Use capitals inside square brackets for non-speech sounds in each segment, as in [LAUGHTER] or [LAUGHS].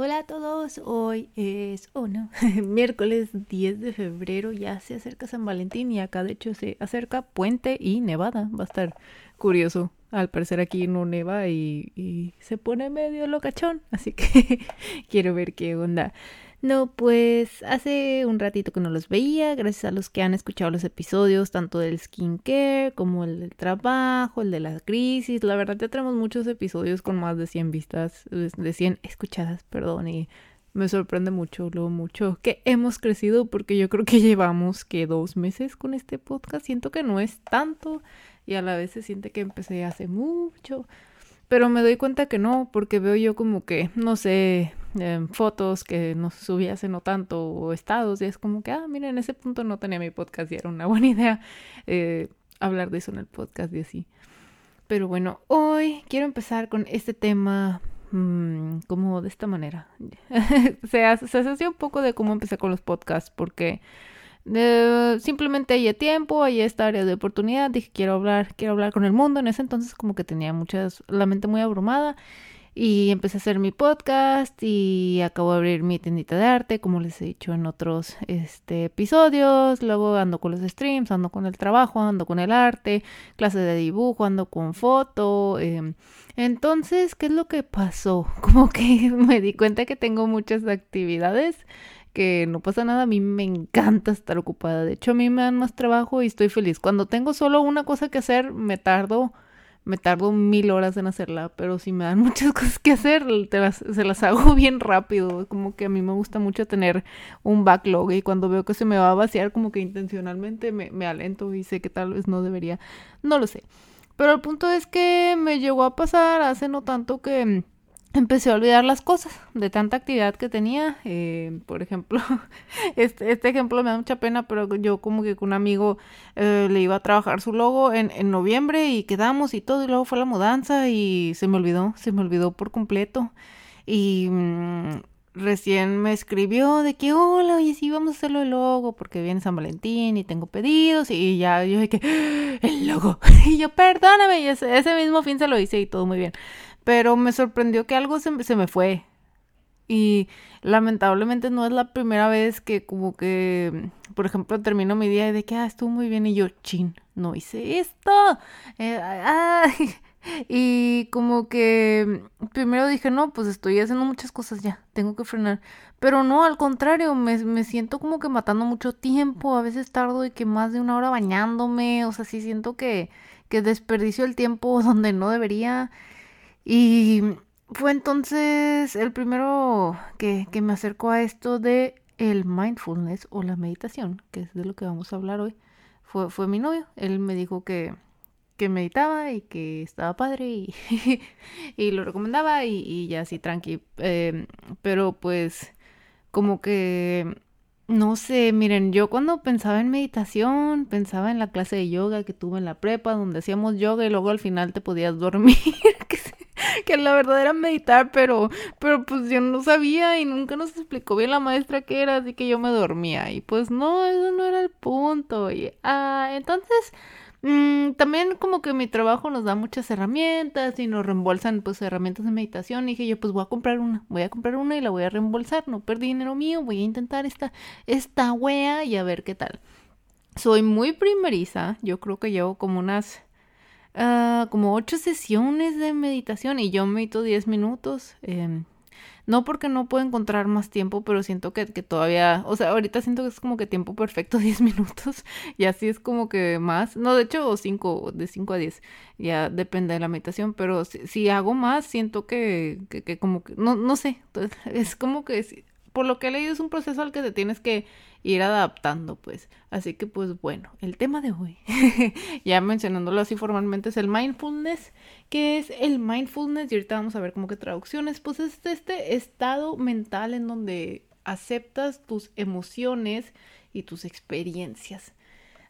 Hola a todos, hoy es, oh no, [LAUGHS] miércoles 10 de febrero, ya se acerca San Valentín y acá de hecho se acerca Puente y Nevada, va a estar curioso, al parecer aquí no neva y, y se pone medio locachón, así que [LAUGHS] quiero ver qué onda. No, pues hace un ratito que no los veía, gracias a los que han escuchado los episodios, tanto del skincare como el del trabajo, el de la crisis. La verdad ya tenemos muchos episodios con más de 100 vistas, de 100 escuchadas, perdón, y me sorprende mucho, lo mucho que hemos crecido porque yo creo que llevamos que dos meses con este podcast. Siento que no es tanto y a la vez se siente que empecé hace mucho. Pero me doy cuenta que no, porque veo yo como que, no sé, Em, fotos que no subí hace no tanto o estados y es como que, ah, mira, en ese punto no tenía mi podcast y era una [LAUGHS] buena idea eh, hablar de eso en el podcast y así. Pero bueno, hoy quiero empezar con este tema mmm, como de esta manera. [LAUGHS] se, asocia un poco de cómo empecé con los podcasts porque... Eh, simplemente hay tiempo, hay esta área de oportunidad, dije quiero hablar, quiero hablar con el mundo. En ese entonces como que tenía muchas, la mente muy abrumada y empecé a hacer mi podcast y acabo de abrir mi tiendita de arte, como les he dicho en otros este, episodios. Luego ando con los streams, ando con el trabajo, ando con el arte, clases de dibujo, ando con foto. Em, entonces, ¿qué es lo que pasó? [LAUGHS] Como que me di cuenta que tengo muchas actividades que no pasa nada, a mí me encanta estar ocupada. De hecho, a mí me dan más trabajo y estoy feliz. Cuando tengo solo una cosa que hacer, me tardo me tardo mil horas en hacerla, pero si me dan [LAUGHS] muchas cosas que hacer, se las hago [LAUGHS] bien rápido. Como que a mí me gusta mucho tener un backlog y cuando veo que se me va a vaciar, como que intencionalmente me, me alento y sé que tal vez no debería, no lo sé. Pero el punto es que me llegó a pasar hace no tanto que empecé a olvidar las cosas de tanta actividad que tenía. Eh, por ejemplo, [LAUGHS] este, este, ejemplo me da mucha pena, pero yo como que con un amigo eh, le iba a trabajar su logo en, en, noviembre y quedamos y todo, y luego fue la mudanza y se me olvidó, se me olvidó por completo. Y mm, recién me escribió de que, hola, oye, sí, vamos a hacerlo el logo porque viene San Valentín y tengo pedidos y ya yo dije, ah, el logo. [LAUGHS] y yo, perdóname, y ese, ese mismo fin se lo hice y todo muy bien pero me sorprendió que algo se, se, me fue. Y lamentablemente no es la primera vez que como que, por ejemplo, termino mi día y de que, ah, estuvo muy bien y yo, chin, no hice esto. Eh, [LAUGHS] y como que primero dije, no, pues estoy haciendo muchas cosas ya, tengo que frenar. Pero no, al contrario, me, me siento como que matando mucho tiempo, a veces tardo de que más de una hora bañándome, o sea, sí siento que, que desperdicio el tiempo [LAUGHS] donde no debería. Y fue entonces el primero que, que me acercó a esto de el mindfulness o la meditación, que es de lo que vamos a hablar hoy. Fue, fue mi novio. Él me dijo que, que meditaba y que estaba padre y, [LAUGHS] y lo recomendaba y, ya así tranqui. Eh, pero pues como que no sé, miren, yo cuando pensaba en meditación, pensaba en la clase de yoga que tuve en la prepa, donde hacíamos yoga y luego al final te podías [LAUGHS] dormir, que, que la verdad era meditar, pero, pero pues yo no sabía y nunca nos explicó bien la maestra qué era, así que yo me dormía y pues no, eso no era el punto. Y, ah, entonces Mm, también como que mi trabajo nos da muchas herramientas y nos reembolsan pues herramientas de meditación. Y dije yo pues voy a comprar una, voy a comprar una y la voy a reembolsar. No perdí dinero mío, voy a intentar esta, esta wea y a ver qué tal. Soy muy primeriza, yo creo que llevo como unas... Uh, como ocho sesiones de meditación y yo medito 10 minutos. Eh, no porque no puedo encontrar más tiempo, pero siento que, que todavía, o sea, ahorita siento que es como que tiempo perfecto, [LAUGHS] 10 minutos, y así es como que más, no, de hecho 5, de 5 a 10, ya depende de la meditación, pero si, hago más, siento que, que, que, como que, no, no sé, [LAUGHS] es como que por lo que he leído es un proceso al que te tienes que ir adaptando, pues. Así que, pues bueno, el tema de hoy, [LAUGHS] ya mencionándolo así formalmente, es el mindfulness. ¿Qué es el mindfulness? Y ahorita vamos a ver como que traducciones. Pues es este estado mental en donde aceptas tus emociones y tus experiencias.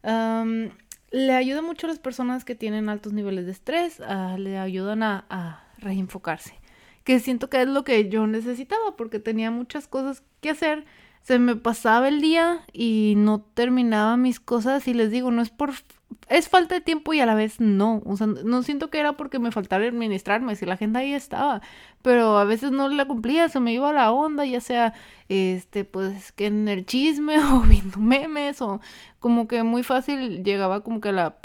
le ayuda mucho a las personas que tienen altos niveles de estrés, le ayudan a, a reenfocarse que siento que es lo que yo necesitaba porque tenía muchas cosas que hacer. Se me pasaba el día y no terminaba mis cosas y les digo, no es por es falta de tiempo y a la vez no. O sea, no siento que era porque me faltara administrarme, si la agenda ahí estaba, pero a veces no la cumplía, se me iba la onda, ya sea, este, pues, que en el chisme [LAUGHS] o viendo memes o como que muy fácil llegaba como que a, la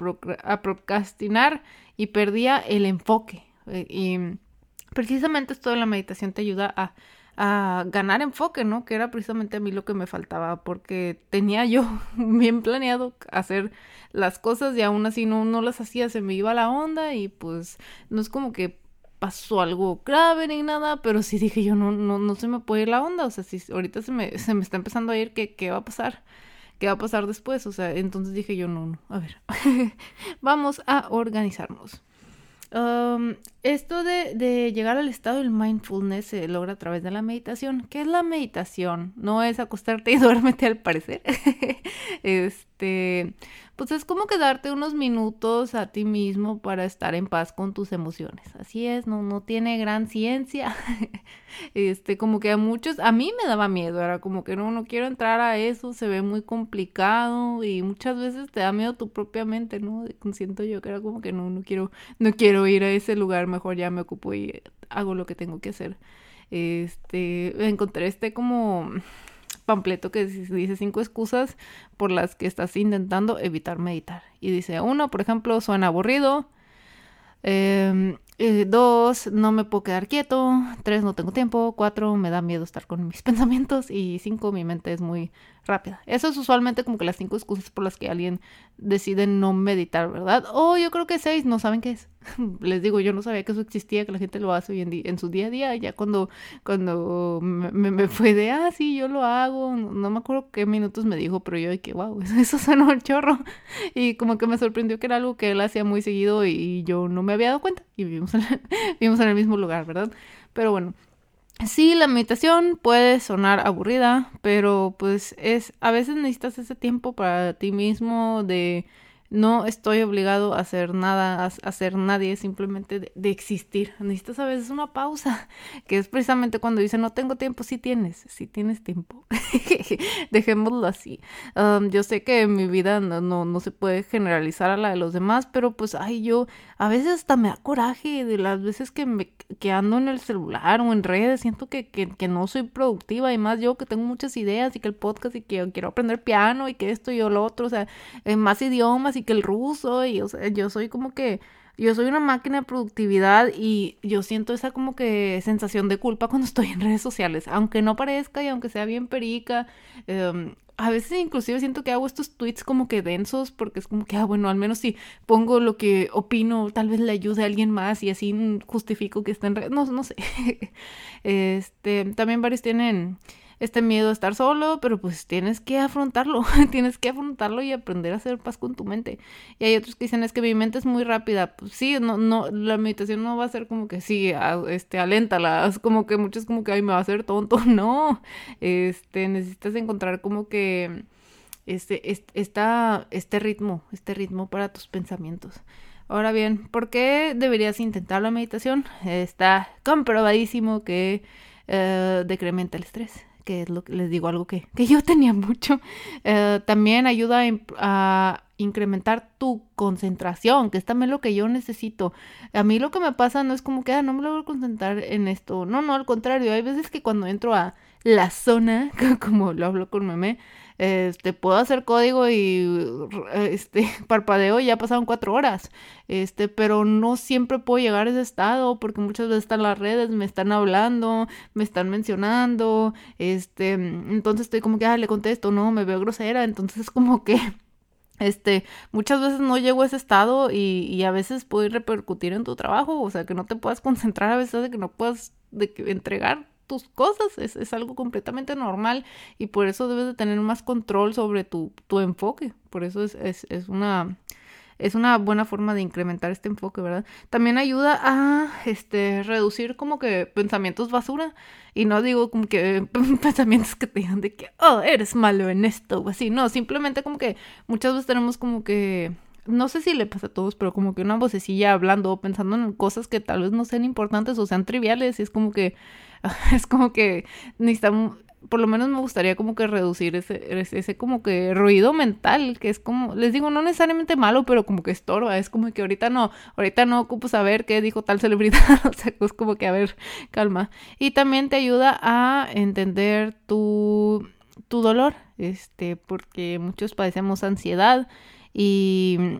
a procrastinar y perdía el enfoque. Eh, y precisamente esto de la meditación te ayuda a a ganar enfoque, ¿no? Que era precisamente a mí lo que me faltaba, porque tenía yo [LAUGHS] bien planeado hacer las cosas y aún así no, no las hacía, se me iba la onda y pues no es como que pasó algo grave ni nada, pero sí dije yo, no, no, no se me puede ir la onda, o sea, si ahorita se me, se me está empezando a ir, ¿qué, qué va a pasar? ¿Qué va a pasar después? O sea, entonces dije yo, no, no, a ver, [LAUGHS] vamos a organizarnos esto de, de, llegar al estado del mindfulness se logra a través de la meditación. ¿Qué es la meditación? No es acostarte y [LAUGHS] duérmete al parecer. [LAUGHS] este, pues es como que darte unos minutos a ti mismo para estar en paz con tus emociones. Así es, no, no tiene gran ciencia. [LAUGHS] este, como que a muchos, a mí me daba miedo, era como que no, no quiero entrar a eso, se ve muy complicado y muchas veces te da miedo tu propia mente, ¿no? Siento yo que era como que no, no quiero, no quiero ir a ese lugar, mejor ya me ocupo y hago lo que tengo que hacer. Este, encontré este como pampleto que dice cinco excusas por las que estás intentando evitar meditar. Y dice, uno, por ejemplo, suena aburrido. Eh, eh, dos, no me puedo quedar quieto. Tres, no tengo tiempo. Cuatro, me da miedo estar con mis [LAUGHS] pensamientos. Y cinco, mi mente es muy rápida. Eso es usualmente como que las cinco excusas por las que alguien decide no meditar, ¿verdad? O yo creo que seis, no saben qué es. [LAUGHS] Les digo, yo no sabía que eso existía, que la gente lo hace hoy en, su día a día. Ya cuando, cuando me, fue de, ah, sí, yo lo hago. No, me acuerdo qué minutos me dijo, pero yo de que, wow, [LAUGHS] eso, eso sonó el chorro. Y como que me sorprendió que era algo que él hacía muy seguido y, yo no me había dado cuenta. Y vivimos en, [LAUGHS] vivimos en el mismo lugar, ¿verdad? Pero bueno. Sí, la meditación puede sonar aburrida, pero pues es a veces necesitas ese tiempo para ti mismo de no estoy obligado a hacer nada, a hacer nadie, simplemente de, existir. Necesitas a veces una pausa, [LAUGHS] que es precisamente cuando dice no tengo tiempo, sí tienes, sí tienes tiempo. [LAUGHS] Dejémoslo así. yo sé que en mi vida no, no, no, se puede generalizar a la de los demás, pero pues, ay, yo a veces hasta me da coraje de las veces que, me, que ando en el celular o en redes, siento que, que, que no soy productiva y más yo que tengo muchas ideas y que el podcast y que quiero aprender piano y que esto y lo otro, o sea, más idiomas y que el ruso y o sea, yo soy como que yo soy una máquina de productividad y yo siento esa como que sensación de culpa cuando estoy en redes sociales, aunque no parezca y aunque sea bien perica. Em, a veces inclusive siento que hago estos tweets como que densos porque es como que, ah, bueno, al menos si pongo lo que opino, tal vez le ayude a alguien más y así justifico que está en. No, no sé. [LAUGHS] este, también varios tienen este miedo a estar solo, pero pues tienes que afrontarlo, [LAUGHS] tienes que afrontarlo y aprender a hacer paz con tu mente. Y hay otros que dicen, es que mi mente es muy rápida. Pues sí, no, no, la meditación no va a ser como que sí, este, aléntala, es como que muchos como que, ay, me va a hacer tonto. [LAUGHS] No, este, necesitas encontrar como que este, este, esta, este ritmo, este ritmo para tus pensamientos. Ahora bien, ¿por qué deberías intentar la meditación? Está comprobadísimo que eh, decrementa el estrés que es lo que les digo, algo que, que yo [LAUGHS] tenía mucho. Eh, también ayuda a, incrementar tu concentración, que es también lo que yo necesito. A mí lo que me pasa no es como que, ah, no me logro concentrar en esto. No, no, al contrario. Hay veces que cuando entro a la zona, [LAUGHS] como lo hablo con meme, este, puedo hacer código y este, [LAUGHS] parpadeo y ya pasaron cuatro horas, este, pero no siempre puedo llegar a ese estado porque muchas veces están las redes, me están hablando, me están mencionando, este, entonces estoy como que, ah, le contesto, no, me veo grosera, entonces es como que [LAUGHS] este, muchas veces no llego a ese estado y, y, a veces puede repercutir en tu trabajo, o sea, que no te puedas concentrar a veces de que no puedas de que entregar tus cosas, es, es, algo completamente normal y por eso debes de tener más control sobre tu, tu enfoque, por eso es, es, es una es una buena forma de incrementar este enfoque, ¿verdad? También ayuda a este reducir como que pensamientos basura. Y no digo como que [LAUGHS] pensamientos que te digan de que oh, eres malo en esto o así, no, simplemente como que muchas veces tenemos como que no sé si le pasa a todos, pero como que una vocecilla hablando o pensando en cosas que tal vez no sean importantes o sean triviales y es como que [LAUGHS] es como que necesitamos por lo menos me gustaría como que reducir ese, ese, como que ruido mental, que es como, les digo, no necesariamente malo, pero como que estorba, es como que ahorita no, ahorita no ocupo saber qué dijo tal celebridad, [LAUGHS] o sea, es como que a ver, calma. Y también te ayuda a entender tu, tu dolor, este, porque muchos padecemos ansiedad y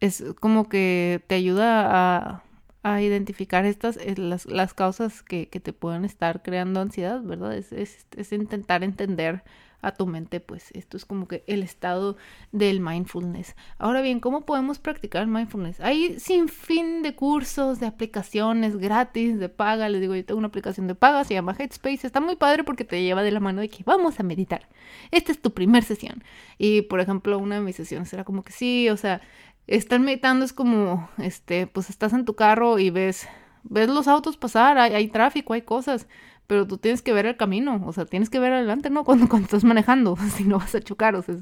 es como que te ayuda a a identificar estas, eh, las, las causas que, que, te pueden estar creando ansiedad, ¿verdad? Es, es, es, intentar entender a tu mente, pues esto es como que el estado del mindfulness. Ahora bien, ¿cómo podemos practicar mindfulness? Hay sin fin de cursos, de aplicaciones gratis, de paga. Les digo, yo tengo una aplicación de paga, se llama Headspace. Está muy padre porque te lleva de la mano de que vamos a meditar. Esta es tu primer sesión. Y por ejemplo, una de mis sesiones era como que sí, o sea, estar meditando es como, este, pues estás en tu carro y ves, ves los autos pasar, hay, hay, tráfico, hay cosas, pero tú tienes que ver el camino, o sea, tienes que ver adelante, ¿no? [LAUGHS] Cuando, cuando estás manejando, [LAUGHS] si no vas a chocar, o sea,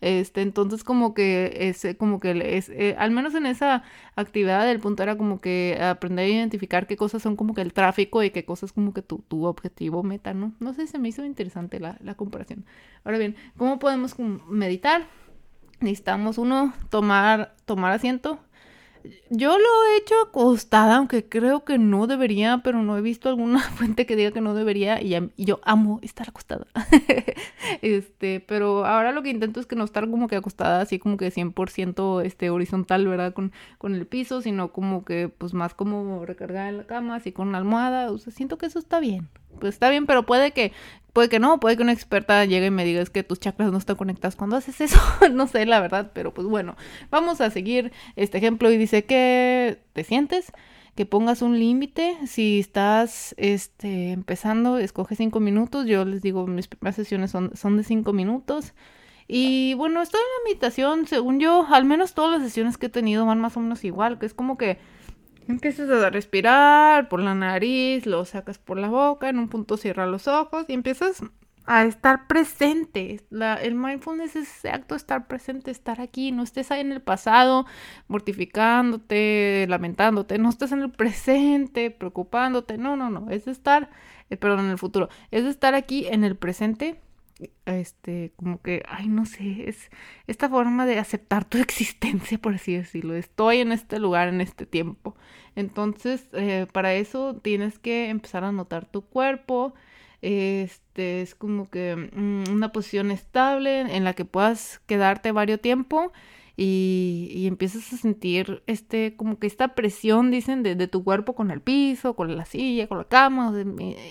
este, entonces como que es, como que es, eh, al menos en esa actividad el punto era como que aprender a identificar qué cosas son como que el tráfico y qué cosas como que tu, tu objetivo meta, ¿no? No sé, se me hizo interesante la, la comparación. Ahora bien, ¿cómo podemos meditar? Necesitamos uno tomar, tomar asiento. Yo lo he hecho acostada, aunque creo que no debería, pero no he visto alguna [LAUGHS] fuente que diga que no debería y, yo amo estar acostada. [LAUGHS] este, pero ahora lo que intento es que no estar como que acostada así como que 100% este, horizontal, ¿verdad? Con, con el piso, sino como que pues más como recargada en la cama, así con una almohada. O siento que eso está bien pues está bien, pero puede que, puede que no, puede que una experta llegue y me diga es que tus chakras no están conectados cuando haces eso, [LAUGHS] no sé la verdad, pero pues bueno, vamos a seguir este ejemplo y dice que te sientes, que pongas un límite, si estás este, empezando, escoge cinco minutos, yo les digo, mis primeras sesiones son, son de cinco minutos. Y bueno, estoy en la meditación, según yo, al menos todas las sesiones que he tenido van más o menos igual, que es como que Empiezas a respirar por la nariz, lo sacas por la boca, en un punto cierra los ojos y empiezas a estar presente. La, el mindfulness es ese acto de estar presente, estar aquí, no estés ahí en el pasado mortificándote, lamentándote, no estés en el presente preocupándote, no, no, no, es estar, eh, perdón, en el futuro, es estar aquí en el presente este, como que, ay, no sé, es esta forma de aceptar tu [LAUGHS] existencia, por así decirlo. Estoy en este lugar, en este tiempo. Entonces, eh, para eso tienes que empezar a notar tu cuerpo. Este, es como que mm, una posición estable en la que puedas quedarte varios tiempo y, y, empiezas a sentir este, como que esta presión, dicen, de, tu cuerpo con el piso, con la silla, con la cama.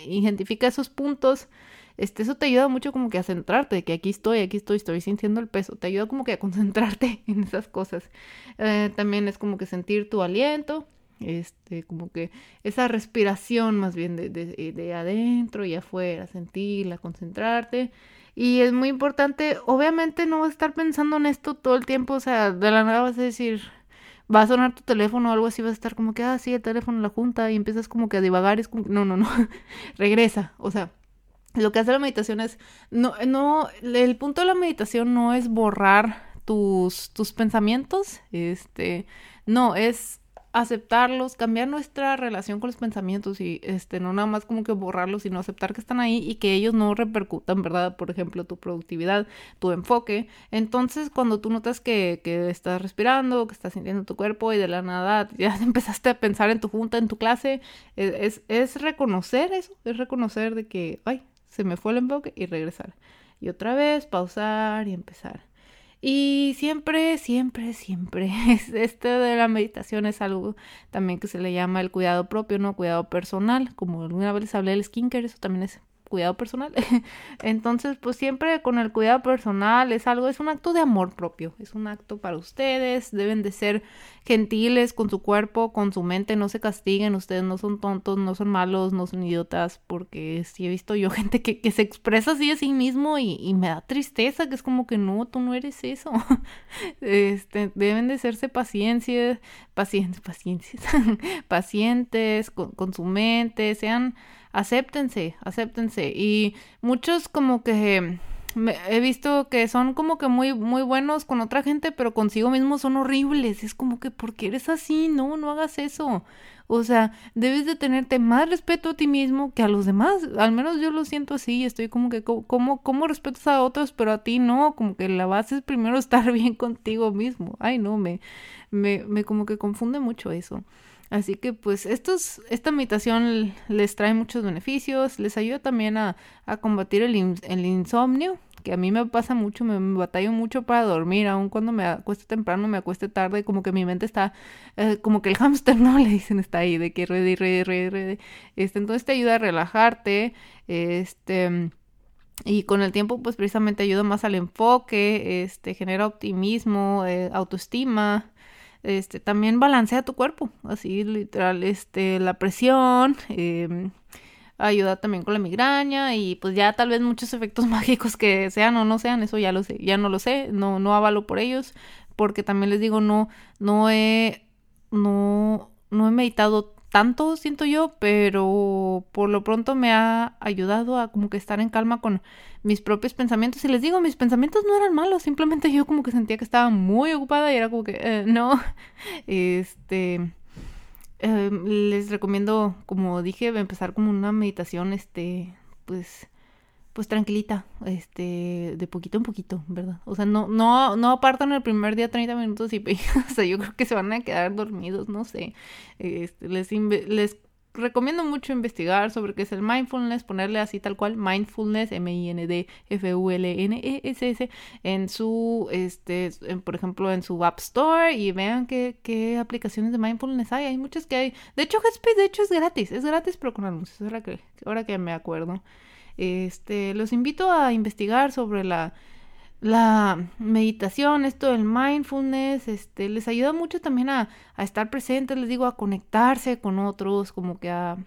identifica esos puntos este, eso te ayuda mucho como que a centrarte, de que aquí estoy, aquí estoy, estoy sintiendo el peso, te ayuda como que a concentrarte [LAUGHS] en esas cosas. Eh, también es como que sentir tu aliento, este, como que esa respiración más bien de, de, de adentro y afuera, sentirla, concentrarte. Y es muy importante, obviamente no vas a estar pensando en esto todo el tiempo, o sea, de la nada vas a decir, va a sonar tu teléfono o algo así, vas a estar como que, ah, sí, el teléfono la junta y empiezas como que a divagar, es no, no, no, [LAUGHS] regresa, o sea, lo que hace la meditación es, no, no, el punto de la meditación no es borrar tus, tus pensamientos, este, no, es aceptarlos, cambiar nuestra relación con los pensamientos y este no nada más como que borrarlos, sino aceptar que están ahí y que ellos no repercutan, ¿verdad? Por ejemplo, tu productividad, tu enfoque. Entonces, cuando tú notas que, que estás respirando, que estás sintiendo tu cuerpo y de la nada [LAUGHS] ya empezaste a pensar en tu junta, en tu clase, es, es, es reconocer eso, es reconocer de que, ay, se me fue el enfoque y regresar. Y otra vez pausar y empezar. Y siempre, siempre, siempre, [LAUGHS] este de la meditación es algo también que se le llama el cuidado propio, no cuidado personal. Como alguna vez les hablé del skincare, eso también es cuidado personal. [LAUGHS] Entonces, pues siempre con el cuidado personal es algo, es un acto de amor propio, es un acto para ustedes, deben de ser gentiles con su cuerpo, con su mente, no se castiguen, ustedes no son tontos, no son malos, no son idiotas, porque sí he visto yo [LAUGHS] gente que, se expresa así a sí mismo y, y, me da tristeza, que es como que no, tú no eres eso. [LAUGHS] este, deben de serse paciencia, pacientes, paciencias, pacientes con, con su mente, sean acéptense, acéptense. Y muchos como que he visto que son como que muy, muy buenos con otra gente, pero consigo mismo son horribles. Es como que, ¿por qué eres así? No, no hagas eso. O sea, debes de tenerte más respeto a ti mismo que a los demás. Al menos yo lo siento así. Estoy como que, ¿cómo, cómo respetas a otros, pero a ti no? Como que la base es primero [LAUGHS] estar bien contigo mismo. Ay, no, me, me, me como que confunde mucho eso. Así que pues estos, esta meditación les trae muchos beneficios, les ayuda también a, a combatir el, el, insomnio, que a mí me pasa mucho, me, batallo mucho para dormir, aun cuando me acuesto temprano, me acueste tarde, como que mi mente está, eh, como que el [LAUGHS] hámster, ¿no? Le dicen, está ahí, de que ruede, ruede, ruede, ruede. Este, entonces te ayuda a relajarte, este... Y con el tiempo, pues precisamente ayuda más al enfoque, este, genera optimismo, eh, autoestima, este, también balancea tu cuerpo, así literal, este, la presión, em, ayuda también con la migraña y pues ya tal vez muchos efectos [LAUGHS] mágicos que sean o no sean, eso ya lo sé, ya no lo sé, no, no avalo por ellos, porque también les digo, no, no he, no, no he meditado tanto, siento yo, pero por lo pronto me ha ayudado a como que estar en calma con mis propios pensamientos. Y les digo, mis pensamientos no eran malos, simplemente yo como que sentía que estaba muy ocupada y era como que, eh, no, [LAUGHS] este, em, les recomiendo, como dije, empezar como una meditación, este, pues pues tranquilita, este, de poquito en poquito, ¿verdad? O sea, no, no, no apartan el primer día 30 minutos [LAUGHS] y, o sea, yo creo que se van a quedar dormidos, no sé. Este, les, les recomiendo mucho investigar sobre qué es el mindfulness, ponerle así tal cual, mindfulness, M-I-N-D-F-U-L-N-E-S-S, en su, este, por ejemplo, en su App Store y vean qué, qué aplicaciones de mindfulness hay. Hay muchas que hay. De hecho, Headspace, de hecho, es gratis, es gratis, pero con anuncios, ahora que, ahora que me acuerdo. Este, los invito a investigar sobre la, la meditación, esto del mindfulness, este, les ayuda mucho también a, a estar presentes, les digo, a conectarse con otros, como que a,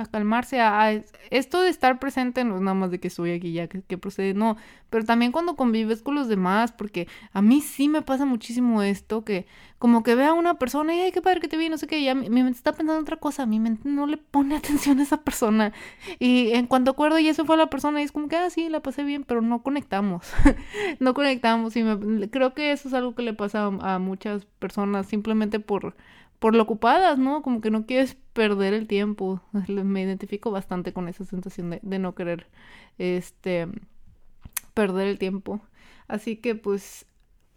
a calmarse, a, esto de estar presente no es nada más de que estoy aquí ya, que, procede, no, pero también cuando convives con los demás, porque a mí sí me pasa muchísimo esto, que como que vea a una persona y, ay, qué padre que te vi, no sé qué, ya mi, mente está pensando en otra cosa, mi mente no le pone [LAUGHS] atención a esa persona, y en cuanto acuerdo y eso fue la persona, y es como que, ah, sí, la pasé bien, pero no conectamos, [LAUGHS] no conectamos, y me, creo que eso es algo que le pasa a muchas personas, simplemente por por lo ocupadas, ¿no? Como que no quieres perder el tiempo. [LAUGHS] Me identifico bastante con esa sensación de, no querer este perder el tiempo. Así que pues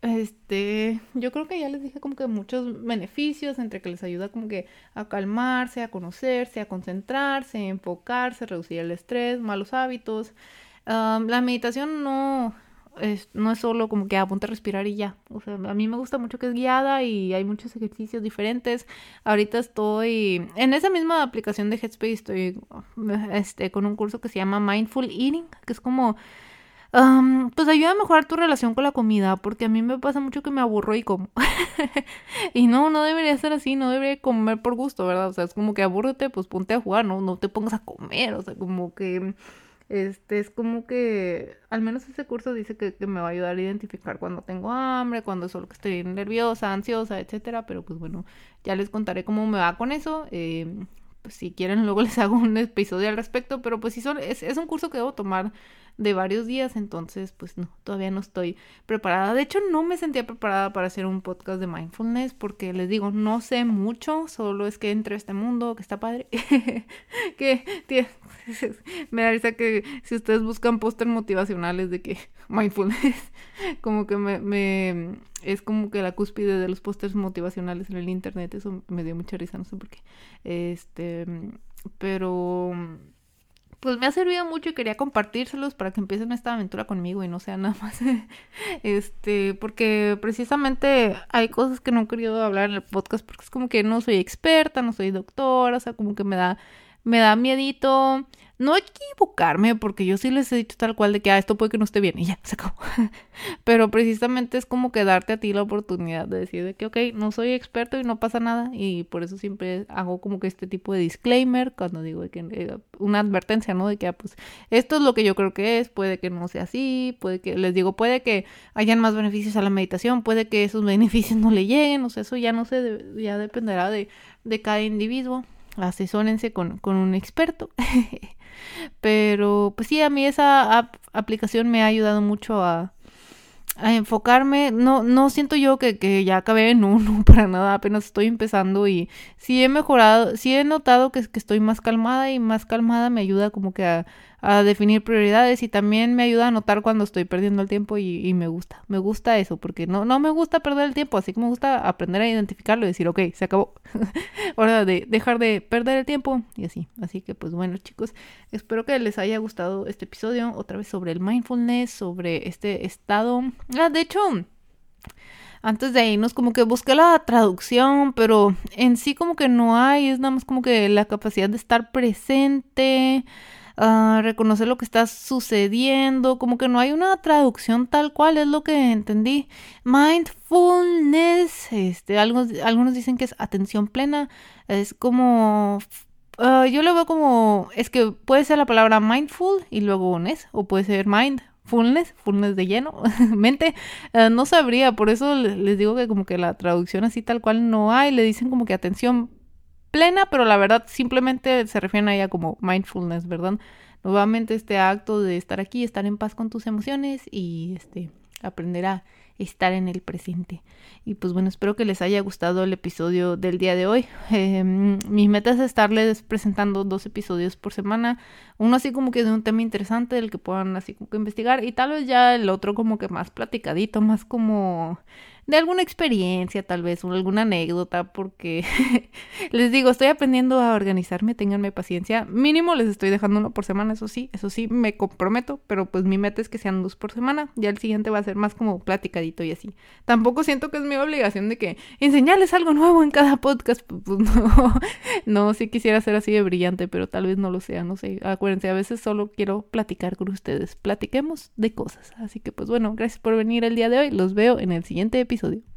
este, yo creo que ya les dije como que muchos beneficios entre que les ayuda como que a calmarse, a conocerse, a concentrarse, a enfocarse, reducir el estrés, malos hábitos. la meditación no, no es solo como que apunta a respirar y ya. O sea, a mí me gusta mucho que es guiada y hay muchos ejercicios diferentes. Ahorita estoy en esa misma aplicación de Headspace, estoy este, con un curso que se llama Mindful Eating, que es como... pues ayuda a mejorar tu relación con la comida, porque a mí me pasa mucho que me aburro y como. [LAUGHS] y no, no debería ser así, no debería comer por gusto, ¿verdad? O sea, es como que aburrete, pues ponte a jugar, no, no te pongas a comer, o sea, como que este es como que, al menos ese curso dice que, me va a ayudar a identificar cuando tengo hambre, cuando solo que estoy nerviosa, ansiosa, etcétera. Pero pues bueno, ya les contaré cómo me va con eso. Eh, pues si quieren luego les [LAUGHS] hago un episodio al respecto, pero pues sí son, es, es un curso que debo tomar de varios días, entonces pues no, todavía no estoy preparada. De hecho, no me sentía preparada para hacer un podcast de mindfulness porque les digo, no sé mucho, solo es que entre a este mundo, que está padre, [LAUGHS] que [LAUGHS] me da risa que si ustedes buscan póster motivacionales de que mindfulness, como que me, me es como que la cúspide de los pósters motivacionales en el internet, eso me dio mucha risa, no sé por qué. Este, pero pues me ha servido mucho y quería compartírselos para que empiecen esta aventura conmigo y no sea nada más [LAUGHS] este porque precisamente hay cosas que no he querido hablar en el podcast porque es como que no soy experta, no soy doctora, o sea, como que me da me da miedito no equivocarme, porque yo sí les he dicho tal cual de que ah, esto puede que no esté bien y ya, se acabó. [LAUGHS] Pero precisamente es como que darte a ti la oportunidad de decir de que, ok, no soy experto y no pasa nada. Y por eso siempre hago como que este tipo de disclaimer cuando digo que eh, una advertencia, ¿no? De que, ah, pues, esto es lo que yo creo que es, puede que no sea así, puede que, les digo, puede que hayan más beneficios a la meditación, puede que esos beneficios no le lleguen, o sea, eso ya no sé, ya dependerá de, de cada individuo asesórense con, con un experto. [LAUGHS] Pero pues sí, a mí esa aplicación me ha ayudado mucho a, enfocarme. No, no siento yo que, que ya acabé en uno [LAUGHS] para nada, apenas estoy empezando y sí he mejorado, sí he notado que, que estoy más calmada y más calmada me ayuda como que a, a definir prioridades y también me ayuda a notar cuando estoy perdiendo el tiempo y, me gusta, me gusta eso, porque no, no me gusta perder el tiempo, así que me gusta aprender a identificarlo y decir, ok, se acabó, [LAUGHS] hora de dejar de perder el tiempo y así. Así que pues bueno chicos, espero que les haya gustado este episodio, otra vez sobre el mindfulness, sobre este estado. Ah, de hecho antes de irnos como que busqué la traducción, pero en sí como que no hay, es nada más como que la capacidad de estar presente, reconocer lo que está sucediendo, como que no hay una traducción tal cual, es lo que entendí. Mindfulness, este, algunos, algunos dicen que es atención plena, es como... Ah, yo lo veo como, es que puede ser la palabra mindful y luego ness, o puede ser mindfulness, fullness de lleno, [LAUGHS] mente, ah, no sabría, por eso les digo que como que la traducción así tal cual no hay, le dicen como que atención plena, pero la verdad simplemente se refieren a ella como mindfulness, ¿verdad? Nuevamente este acto de estar aquí, estar en paz con tus emociones y este aprender a estar en el presente. Y pues bueno, espero que les haya gustado el episodio del día de hoy. [LAUGHS] Eh, mi meta es estarles presentando dos episodios por semana. Uno así como que de un tema interesante del que puedan así como que investigar y tal vez ya el otro como que más platicadito, más como de alguna experiencia tal vez, o alguna anécdota, porque [LAUGHS] les digo, estoy aprendiendo a organizarme, ténganme paciencia. Mínimo les estoy dejando uno por semana, eso sí, eso sí, me comprometo, pero pues mi meta es que sean dos por semana. Ya el siguiente va a ser más como platicadito y así. Tampoco siento que es mi obligación de que enseñarles algo nuevo en cada podcast. [LAUGHS] Pues no, no, quisiera ser así de brillante, pero tal vez no lo sea, no sé. Acuérdense, a veces solo quiero platicar con ustedes. Platiquemos de cosas. Así que pues bueno, gracias por venir el día de hoy. Los veo en el siguiente episodio episodio.